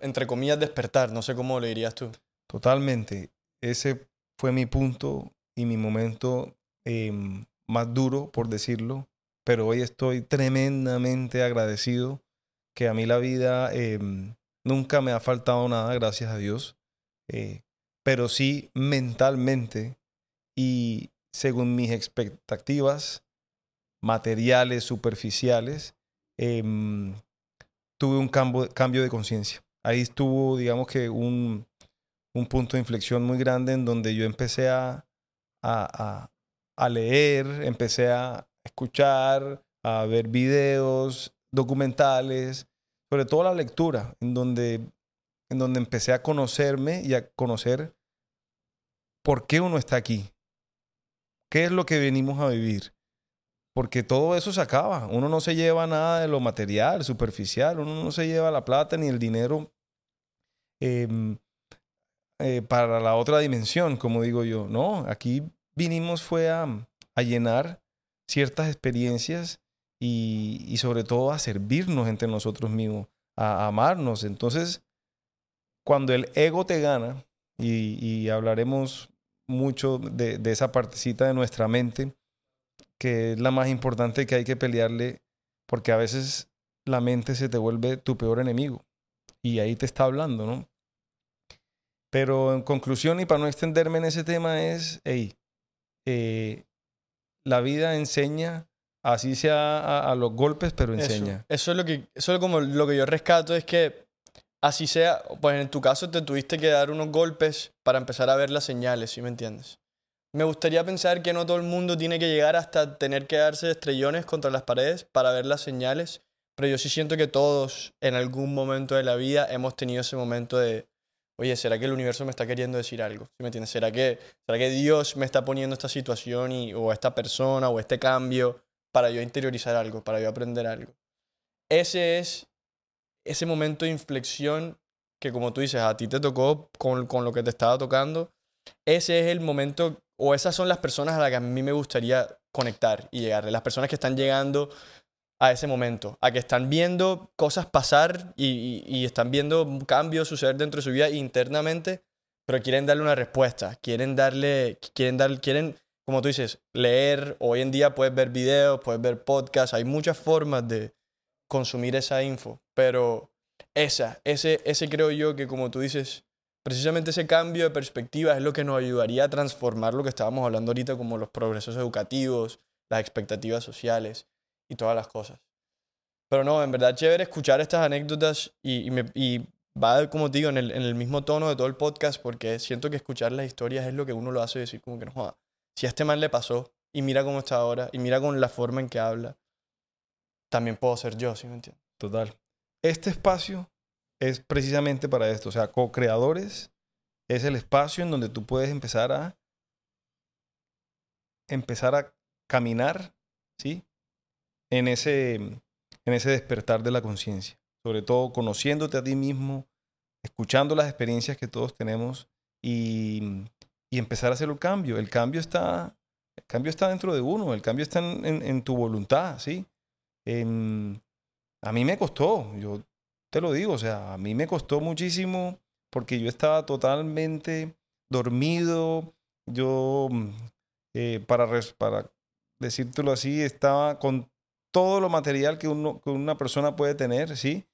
entre comillas, despertar? No sé cómo lo dirías tú. Totalmente. Ese fue mi punto y mi momento eh, más duro, por decirlo. Pero hoy estoy tremendamente agradecido que a mí la vida eh, nunca me ha faltado nada, gracias a Dios. Eh, pero sí mentalmente y según mis expectativas materiales, superficiales, eh, tuve un cambio, cambio de conciencia. Ahí estuvo, digamos que, un, un, punto de inflexión muy grande en donde yo empecé a, a, a, leer, empecé a escuchar, a ver videos, documentales, sobre todo la lectura, en donde, en donde empecé a conocerme y a conocer por qué uno está aquí, qué es lo que venimos a vivir. Porque todo eso se acaba. Uno no se lleva nada de lo material, superficial. Uno no se lleva la plata ni el dinero eh, eh, para la otra dimensión, como digo yo. No, aquí vinimos fue a, a llenar ciertas experiencias y, sobre todo a servirnos entre nosotros mismos, a, amarnos. Entonces, cuando el ego te gana, y, hablaremos mucho de esa partecita de nuestra mente, que es la más importante que hay que pelearle, porque a veces la mente se te vuelve tu peor enemigo y ahí te está hablando, ¿no? Pero en conclusión, y para no extenderme en ese tema, es, hey, eh, la vida enseña, así sea a, a los golpes, pero enseña. Eso, eso, es lo que, eso es como lo que yo rescato, es que así sea, pues en tu caso te tuviste que dar unos golpes para empezar a ver las señales, ¿sí me entiendes? Me gustaría pensar que no todo el mundo tiene que llegar hasta tener que darse estrellones contra las paredes para ver las señales, pero yo sí siento que todos en algún momento de la vida hemos tenido ese momento de, oye, ¿será que el universo me está queriendo decir algo? ¿Sí me entiendes? ¿Será que, ¿Será que Dios me está poniendo esta situación y, o esta persona o este cambio para yo interiorizar algo, para yo aprender algo? Ese es ese momento de inflexión que como tú dices, a ti te tocó con, con lo que te estaba tocando. Ese es el momento o esas son las personas a las que a mí me gustaría conectar y llegarle. Las personas que están llegando a ese momento, a que están viendo cosas pasar y, y, están viendo cambios suceder dentro de su vida internamente, pero quieren darle una respuesta, quieren darle, quieren dar, quieren, como tú dices, leer. Hoy en día puedes ver videos, puedes ver podcasts, hay muchas formas de consumir esa info. Pero esa, ese, ese creo yo que como tú dices, precisamente ese cambio de perspectiva es lo que nos ayudaría a transformar lo que estábamos hablando ahorita como los progresos educativos, las expectativas sociales y todas las cosas. Pero no, en verdad chévere escuchar estas anécdotas y, va, como te digo, en el, mismo tono de todo el podcast porque siento que escuchar las historias es lo que uno lo hace decir como que no. Si a este man le pasó y mira cómo está ahora y mira con la forma en que habla, también puedo ser yo, ¿sí me entiendes? Total. Este espacio es precisamente para esto, o sea, co-creadores es el espacio en donde tú puedes empezar a empezar a caminar, ¿sí? En ese en ese despertar de la conciencia. Sobre todo conociéndote a ti mismo, escuchando las experiencias que todos tenemos y, y empezar a hacer el cambio. El cambio está, el cambio está dentro de uno, el cambio está en, en, tu voluntad, ¿sí? a mí me costó, yo te lo digo, o sea, a mí me costó muchísimo porque yo estaba totalmente dormido, yo, eh, para, para decírtelo así, estaba con todo lo material que, uno, que una persona puede tener, ¿sí?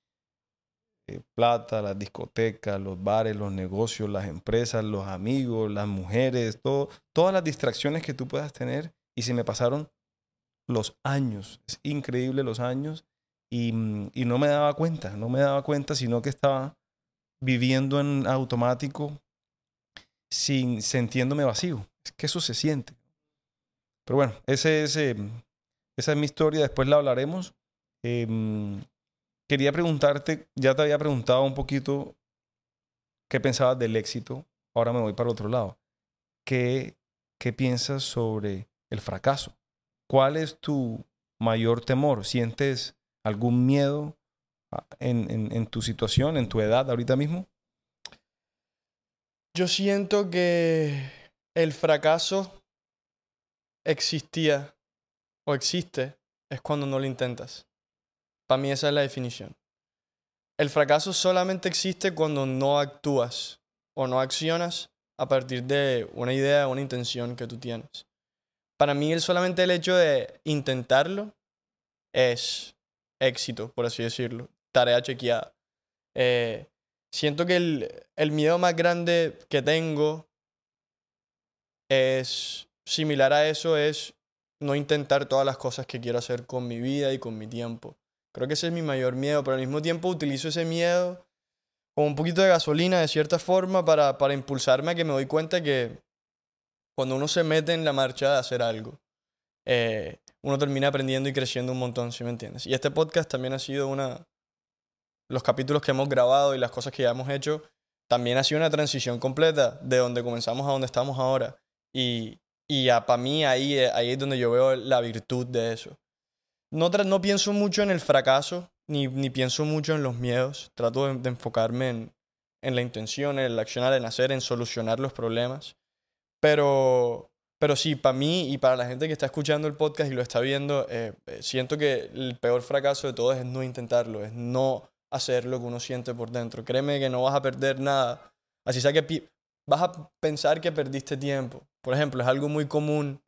Eh, plata, las discotecas, los bares, los negocios, las empresas, los amigos, las mujeres, todo, todas las distracciones que tú puedas tener. Y se me pasaron los años, es increíble los años, y, y no me daba cuenta, no me daba cuenta, sino que estaba viviendo en automático sin sintiéndome vacío. Es que eso se siente. Pero bueno, ese es em, esa es mi historia, después la hablaremos. Em, quería preguntarte, ya te había preguntado un poquito qué pensabas del éxito. Ahora me voy para otro lado. ¿Qué, qué piensas sobre el fracaso? ¿Cuál es tu mayor temor? ¿Sientes algún miedo ah, en, en, tu situación, en tu edad ahorita mismo? Yo siento que el fracaso existía o existe es cuando no lo intentas. Para mí esa es la definición. El fracaso solamente existe cuando no actúas o no accionas a partir de una idea una intención que tú tienes. Para mí solamente el hecho de intentarlo es éxito, por así decirlo, tarea chequeada. Eh, siento que el, el miedo más grande que tengo es similar a eso, es no intentar todas las cosas que quiero hacer con mi vida y con mi tiempo. Creo que ese es mi mayor miedo, pero al mismo tiempo utilizo ese miedo como un poquito de gasolina de cierta forma para, para impulsarme a que me doy cuenta que cuando uno se mete en la marcha de hacer algo, eh, uno termina aprendiendo y creciendo un montón, ¿sí me entiendes? Y este podcast también ha sido una... Los capítulos que hemos grabado y las cosas que ya hemos hecho, también ha sido una transición completa de donde comenzamos a donde estamos ahora. Y, y para mí ahí, eh, ahí es donde yo veo la virtud de eso. No, no pienso mucho en el fracaso, ni, ni pienso mucho en los miedos. Trato de, enfocarme en, en, la intención, en el accionar, en hacer, en solucionar los problemas. Pero, pero sí, para mí y para la gente que está escuchando el podcast y lo está viendo, eh, eh, siento que el peor fracaso de todo es no intentarlo, es no hacer lo que uno siente por dentro. Créeme que no vas a perder nada. Así sea que vas a pensar que perdiste tiempo, por ejemplo, es algo muy común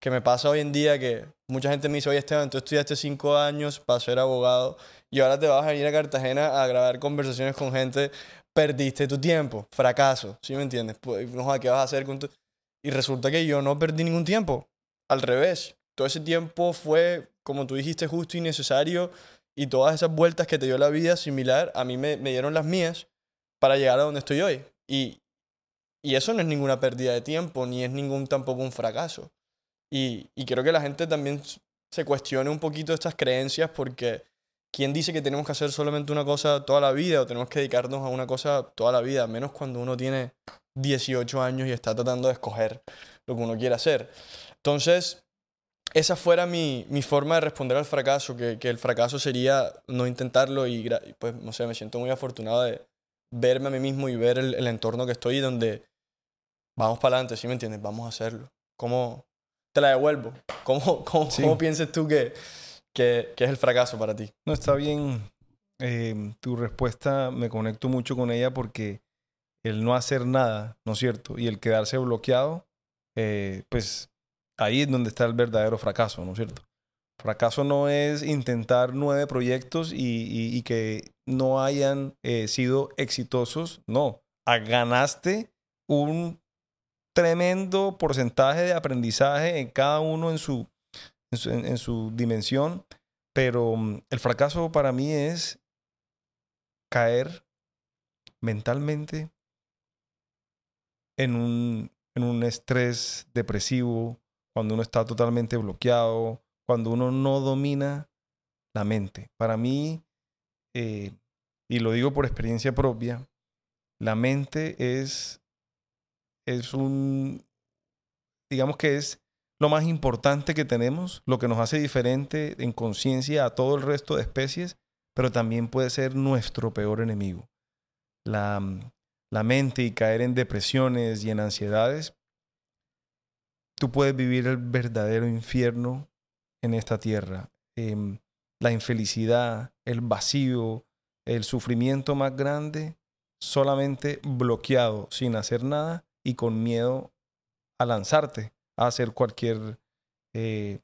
que me pasa hoy en día que mucha gente me dice, oye Esteban, tú estudiaste cinco años para ser abogado y ahora te vas a venir a Cartagena a grabar conversaciones con gente, perdiste tu tiempo, fracaso, ¿sí me entiendes? Pues, no, ¿qué vas a hacer con tu...? Y resulta que yo no perdí ningún tiempo, al revés, todo ese tiempo fue, como tú dijiste, justo y necesario y todas esas vueltas que te dio la vida similar, a mí me, me dieron las mías para llegar a donde estoy hoy. Y, y eso no es ninguna pérdida de tiempo, ni es ningún tampoco un fracaso. Y, y creo que la gente también se cuestione un poquito estas creencias porque ¿quién dice que tenemos que hacer solamente una cosa toda la vida o tenemos que dedicarnos a una cosa toda la vida? Menos cuando uno tiene 18 años y está tratando de escoger lo que uno quiere hacer. Entonces, esa fuera mi, mi forma de responder al fracaso, que, que, el fracaso sería no intentarlo y pues, no sé, me siento muy afortunado de verme a mí mismo y ver el, el entorno que estoy donde vamos para adelante, ¿sí me entiendes? Vamos a hacerlo. ¿Cómo te la devuelvo? ¿Cómo, cómo, cómo piensas tú que, que, que, es el fracaso para ti? No, está bien. Eh, tu respuesta me conecto mucho con ella porque el no hacer nada, ¿no es cierto? Y el quedarse bloqueado, eh, pues ahí es donde está el verdadero fracaso, ¿no es cierto? Fracaso no es intentar nueve proyectos y, que no hayan eh, sido exitosos. No, ganaste un tremendo porcentaje de aprendizaje en cada uno en su, en su, dimensión, pero mm, el fracaso para mí es caer mentalmente en un, en un estrés depresivo, cuando uno está totalmente bloqueado, cuando uno no domina la mente. Para mí, eh, y lo digo por experiencia propia, la mente es, es un, digamos que es lo más importante que tenemos, lo que nos hace diferente en conciencia a todo el resto de especies, pero también puede ser nuestro peor enemigo. La, la mente y caer en depresiones y en ansiedades, tú puedes vivir el verdadero infierno en esta tierra. Em, la infelicidad, el vacío, el sufrimiento más grande solamente bloqueado, sin hacer nada y con miedo a lanzarte a hacer cualquier, eh,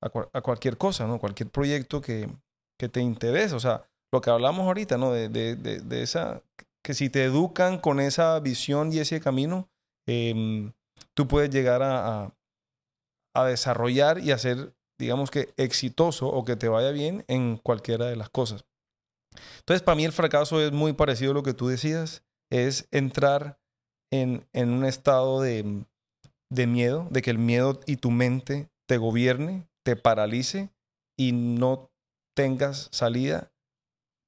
a, cualquier cosa, ¿no? Cualquier proyecto que, que, te interese. O sea, lo que hablamos ahorita, ¿no? De, de, de, esa, que si te educan con esa visión y ese camino, em, tú puedes llegar a, a, desarrollar y hacer, digamos que exitoso o que te vaya bien en cualquiera de las cosas. Entonces, para mí el fracaso es muy parecido a lo que tú decías, es entrar en, un estado de, miedo, de que el miedo y tu mente te gobierne, te paralice y no tengas salida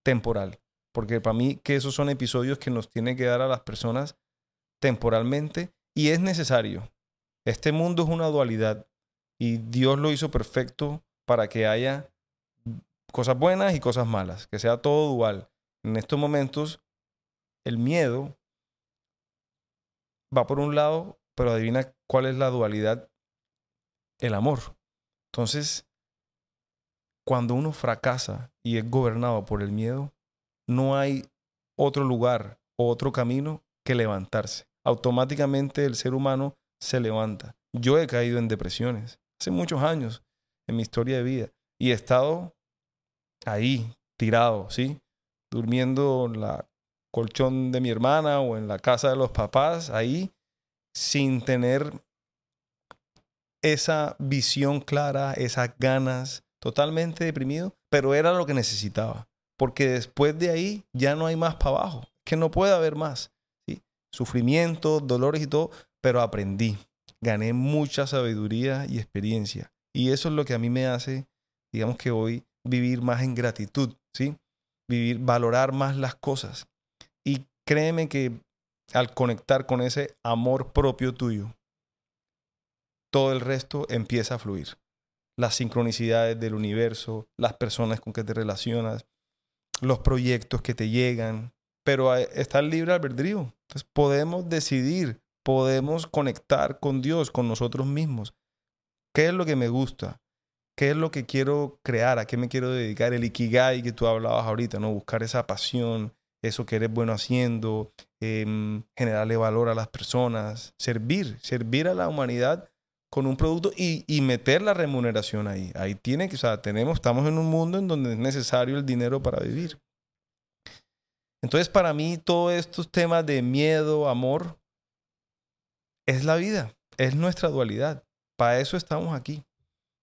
temporal. Porque para mí que esos son episodios que nos tiene que dar a las personas temporalmente y es necesario. Este mundo es una dualidad y Dios lo hizo perfecto para que haya cosas buenas y cosas malas, que sea todo dual. En estos momentos, el miedo va por un lado, pero adivina cuál es la dualidad, el amor. Entonces, cuando uno fracasa y es gobernado por el miedo, no hay otro lugar o otro camino que levantarse. Automáticamente el ser humano se levanta. Yo he caído en depresiones hace muchos años en mi historia de vida y he estado ahí, tirado, ¿sí? Durmiendo en la colchón de mi hermana o en la casa de los papás, ahí, sin tener esa visión clara, esas ganas, totalmente deprimido, pero era lo que necesitaba, porque después de ahí ya no hay más para abajo, que no puede haber más, ¿sí? Sufrimiento, dolores y todo, pero aprendí, gané mucha sabiduría y experiencia, y eso es lo que a mí me hace, digamos que hoy vivir más en gratitud, ¿sí? Vivir, valorar más las cosas. Y créeme que al conectar con ese amor propio tuyo, todo el resto empieza a fluir. Las sincronicidades del universo, las personas con que te relacionas, los proyectos que te llegan, pero está libre albedrío. Entonces podemos decidir, podemos conectar con Dios, con nosotros mismos. ¿Qué es lo que me gusta? qué es lo que quiero crear, a qué me quiero dedicar, el ikigai que tú hablabas ahorita, ¿no? Buscar esa pasión, eso que eres bueno haciendo, em, generarle valor a las personas, servir, servir a la humanidad con un producto y, y, meter la remuneración ahí. Ahí tiene que, o sea, tenemos, estamos en un mundo en donde es necesario el dinero para vivir. Entonces, para mí, todos estos temas de miedo, amor, es la vida, es nuestra dualidad. Para eso estamos aquí,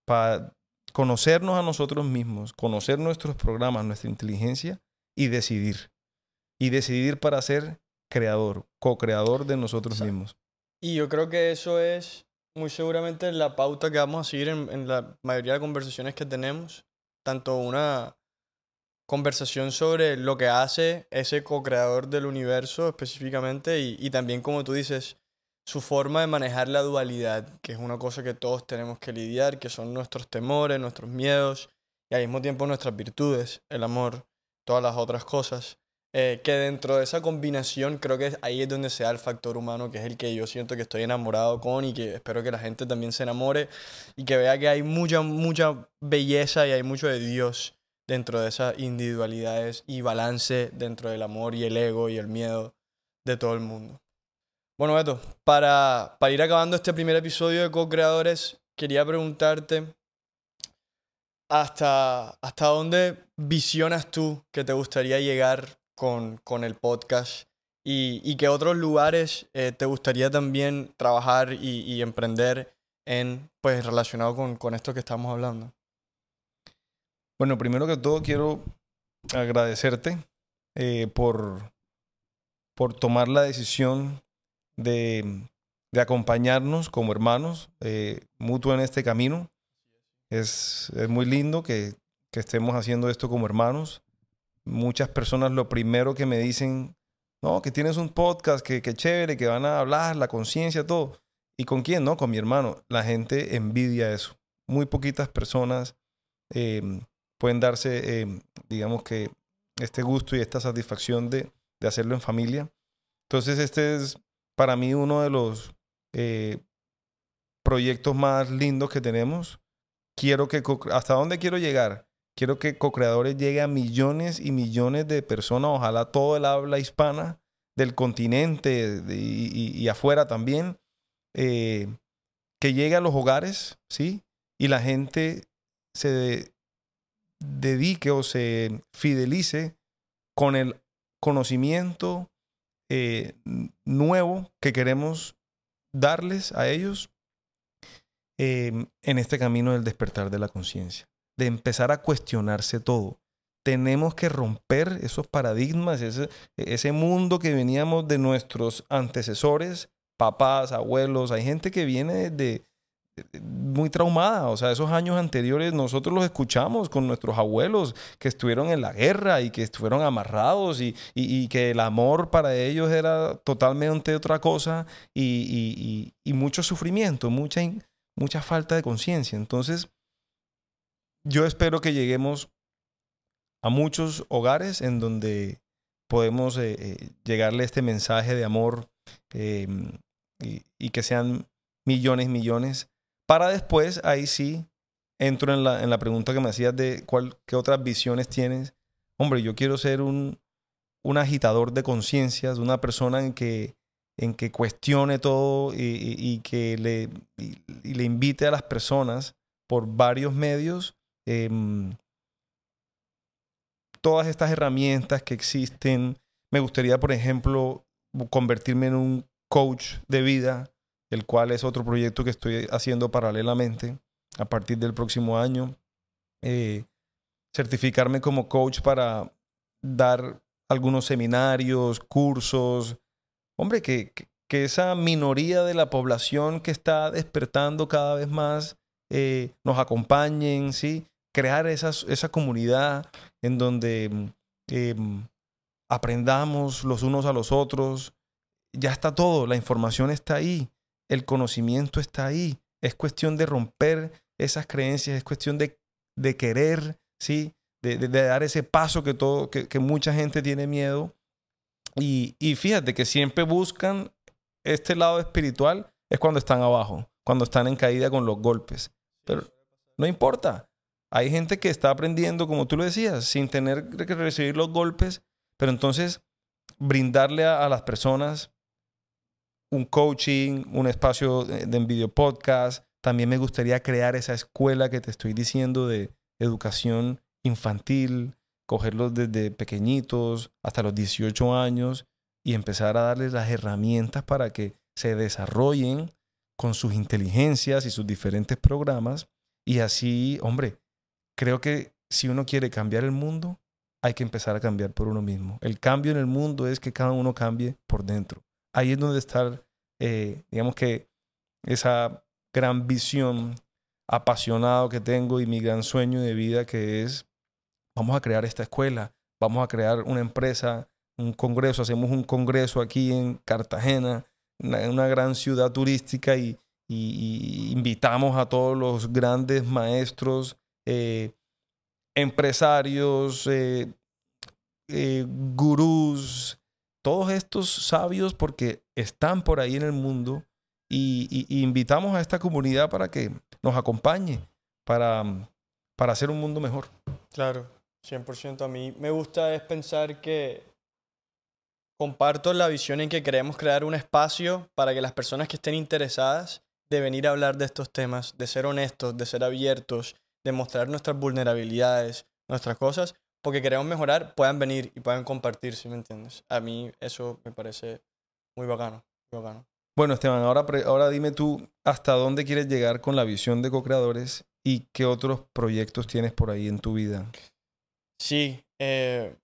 para conocernos a nosotros mismos, conocer nuestros programas, nuestra inteligencia y decidir. Y decidir para ser creador, co-creador de nosotros mismos. Y yo creo que eso es muy seguramente la pauta que vamos a seguir en, la mayoría de conversaciones que tenemos. Tanto una conversación sobre lo que hace ese co-creador del universo específicamente y, y también, como tú dices, su forma de manejar la dualidad, que es una cosa que todos tenemos que lidiar, que son nuestros temores, nuestros miedos y al mismo tiempo nuestras virtudes, el amor, todas las otras cosas. Eh, que dentro de esa combinación creo que ahí es donde se da el factor humano, que es el que yo siento que estoy enamorado con y que espero que la gente también se enamore y que vea que hay mucha, mucha belleza y hay mucho de Dios dentro de esas individualidades y balance dentro del amor y el ego y el miedo de todo el mundo. Bueno, Beto, para, para ir acabando este primer episodio de Co-Creadores, quería preguntarte ¿hasta, ¿hasta dónde visionas tú que te gustaría llegar con, con el podcast? ¿Y, y qué otros lugares eh, te gustaría también trabajar y, emprender en, pues, relacionado con, con esto que estamos hablando? Bueno, primero que todo quiero agradecerte eh, por, por tomar la decisión de, de acompañarnos como hermanos eh, mutuo en este camino. Es, es muy lindo que, que, estemos haciendo esto como hermanos. Muchas personas lo primero que me dicen, no, que tienes un podcast, que, que chévere, que van a hablar, la conciencia, todo. ¿Y con quién? No, con mi hermano. La gente envidia eso. Muy poquitas personas eh, pueden darse, eh, digamos que, este gusto y esta satisfacción de, de, hacerlo en familia. Entonces, este es para mí uno de los eh, proyectos más lindos que tenemos. Quiero que, ¿hasta dónde quiero llegar? Quiero que co-creadores llegue a millones y millones de personas, ojalá todo el habla hispana del continente y, afuera también, eh, que llegue a los hogares, ¿sí? Y la gente se dedique o se fidelice con el conocimiento eh, nuevo que queremos darles a ellos eh, en este camino del despertar de la conciencia, de empezar a cuestionarse todo. Tenemos que romper esos paradigmas, ese, ese mundo que veníamos de nuestros antecesores, papás, abuelos. Hay gente que viene de, muy traumada. O sea, esos años anteriores nosotros los escuchamos con nuestros abuelos que estuvieron en la guerra y que estuvieron amarrados y, que el amor para ellos era totalmente otra cosa y, y mucho sufrimiento, mucha, mucha falta de conciencia. Entonces, yo espero que lleguemos a muchos hogares en donde podemos eh, eh, llegarle este mensaje de amor eh, y que sean millones, millones para después, ahí sí, entro en la, en la pregunta que me hacías de cuál, qué otras visiones tienes. Hombre, yo quiero ser un, un agitador de conciencias, una persona en que, en que cuestione todo y, que le invite a las personas por varios medios eh, todas estas herramientas que existen. Me gustaría, por ejemplo, convertirme en un coach de vida el cual es otro proyecto que estoy haciendo paralelamente a partir del próximo año. Eh, certificarme como coach para dar algunos seminarios, cursos. Hombre, que, que esa minoría de la población que está despertando cada vez más eh, nos acompañen, ¿sí? Crear esa, esa comunidad en donde eh, aprendamos los unos a los otros. Ya está todo, la información está ahí el conocimiento está ahí. Es cuestión de romper esas creencias, es cuestión de, de querer, ¿sí? De, de, de, dar ese paso que, todo, que, que mucha gente tiene miedo. Y, y, fíjate que siempre buscan este lado espiritual, es cuando están abajo, cuando están en caída con los golpes. Pero no importa. Hay gente que está aprendiendo, como tú lo decías, sin tener que recibir los golpes, pero entonces brindarle a, las personas un coaching, un espacio de, de video podcast. También me gustaría crear esa escuela que te estoy diciendo de educación infantil, cogerlos desde pequeñitos hasta los 18 años y empezar a darles las herramientas para que se desarrollen con sus inteligencias y sus diferentes programas. Y así, hombre, creo que si uno quiere cambiar el mundo, hay que empezar a cambiar por uno mismo. El cambio en el mundo es que cada uno cambie por dentro ahí es donde está, eh, digamos que, esa gran visión apasionado que tengo y mi gran sueño de vida que es, vamos a crear esta escuela, vamos a crear una empresa, un congreso, hacemos un congreso aquí en Cartagena, una, una gran ciudad turística y, y, y, invitamos a todos los grandes maestros, eh, empresarios, eh, eh, gurús, todos estos sabios porque están por ahí en el mundo y, y, invitamos a esta comunidad para que nos acompañe para, para hacer un mundo mejor. Claro, 100%. A mí me gusta es pensar que comparto la visión en que queremos crear un espacio para que las personas que estén interesadas de venir a hablar de estos temas, de ser honestos, de ser abiertos, demostrar nuestras vulnerabilidades, nuestras cosas, porque queremos mejorar, puedan venir y puedan compartir, ¿sí me entiendes? A mí eso me parece muy bacano, muy bacano. Bueno, Esteban, ahora, ahora dime tú hasta dónde quieres llegar con la visión de co-creadores y qué otros proyectos tienes por ahí en tu vida. Sí, eh,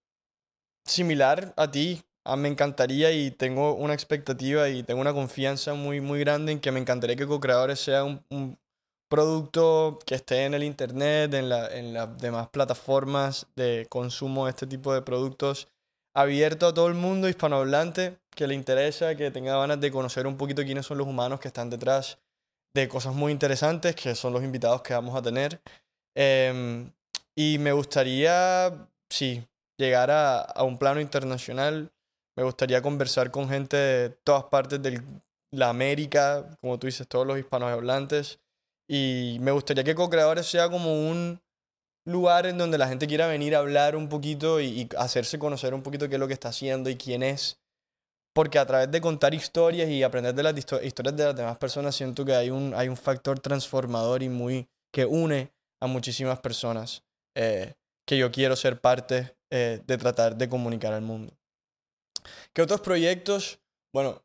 similar a ti, ah, me encantaría y tengo una expectativa y tengo una confianza muy, muy grande en que me encantaría que co-creadores sea un, un, producto que esté en el internet, en, la, en las demás plataformas de consumo de este tipo de productos abierto a todo el mundo hispanohablante que le interesa, que tenga ganas de conocer un poquito quiénes son los humanos que están detrás de cosas muy interesantes, que son los invitados que vamos a tener. Em, y me gustaría, sí, llegar a, a, un plano internacional. Me gustaría conversar con gente de todas partes de la América, como tú dices, todos los hispanohablantes. Y me gustaría que Co-Creadores sea como un lugar en donde la gente quiera venir a hablar un poquito y, hacerse conocer un poquito qué es lo que está haciendo y quién es. Porque a través de contar historias y aprender de las historias de las demás personas, siento que hay un, hay un factor transformador y muy que une a muchísimas personas eh, que yo quiero ser parte eh, de tratar de comunicar al mundo. ¿Qué otros proyectos? Bueno,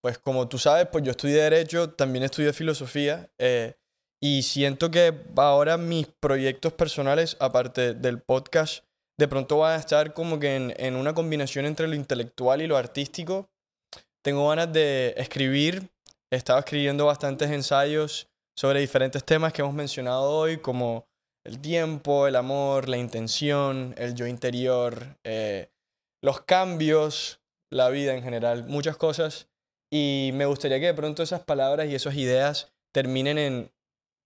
pues como tú sabes, pues yo estudié Derecho, también estudié Filosofía. Eh, y siento que ahora mis proyectos personales, aparte del podcast, de pronto van a estar como que en, en una combinación entre lo intelectual y lo artístico. Tengo ganas de escribir. He estado escribiendo bastantes ensayos sobre diferentes temas que hemos mencionado hoy, como el tiempo, el amor, la intención, el yo interior, eh, los cambios, la vida en general, muchas cosas. Y me gustaría que de pronto esas palabras y esas ideas terminen en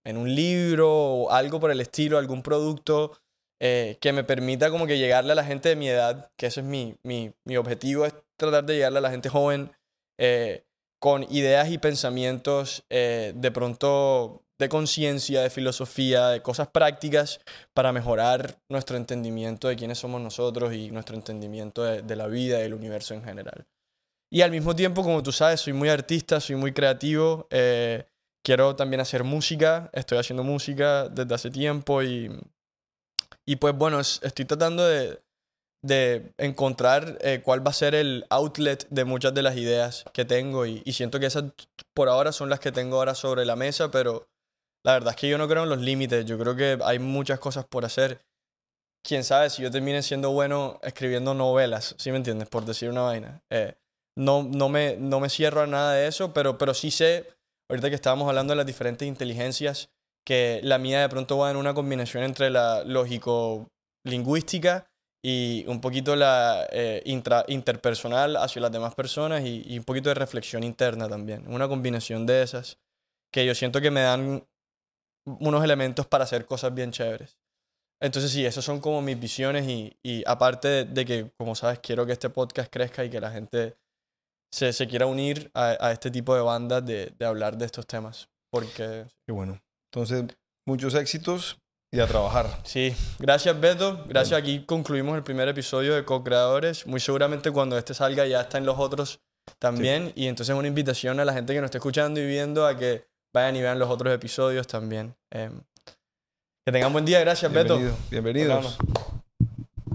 en un libro o algo por el estilo, algún producto eh, que me permita como que llegarle a la gente de mi edad, que ese es mi, mi, mi objetivo, es tratar de llegarle a la gente joven eh, con ideas y pensamientos eh, de pronto de conciencia, de filosofía, de cosas prácticas para mejorar nuestro entendimiento de quiénes somos nosotros y nuestro entendimiento de, la vida y del universo en general. Y al mismo tiempo, como tú sabes, soy muy artista, soy muy creativo. Quiero también hacer música, estoy haciendo música desde hace tiempo y, y pues bueno, estoy tratando de, de encontrar eh, cuál va a ser el outlet de muchas de las ideas que tengo y, y, siento que esas por ahora son las que tengo ahora sobre la mesa, pero la verdad es que yo no creo en los límites, yo creo que hay muchas cosas por hacer. Quién sabe si yo termine siendo bueno escribiendo novelas, ¿sí me entiendes? Por decir una vaina. Eh, no, no, me, no me cierro a nada de eso, pero, pero sí sé ahorita que estábamos hablando de las diferentes inteligencias, que la mía de pronto va en una combinación entre la lógico-lingüística y un poquito la eh, interpersonal hacia las demás personas y, un poquito de reflexión interna también. Una combinación de esas que yo siento que me dan unos elementos para hacer cosas bien chéveres. Entonces sí, esas son como mis visiones y, aparte de, que, como sabes, quiero que este podcast crezca y que la gente se, se quiera unir a, a, este tipo de bandas de, de hablar de estos temas. Porque... Qué bueno. Entonces, muchos éxitos y a trabajar. Sí, gracias Beto. Gracias. Aquí concluimos el primer episodio de Co-Creadores. Muy seguramente cuando este salga ya está en los otros también. Sí. Y entonces una invitación a la gente que nos esté escuchando y viendo a que vayan y vean los otros episodios también. Eh, que tengan buen día. Gracias Bienvenido. Beto. Bienvenidos.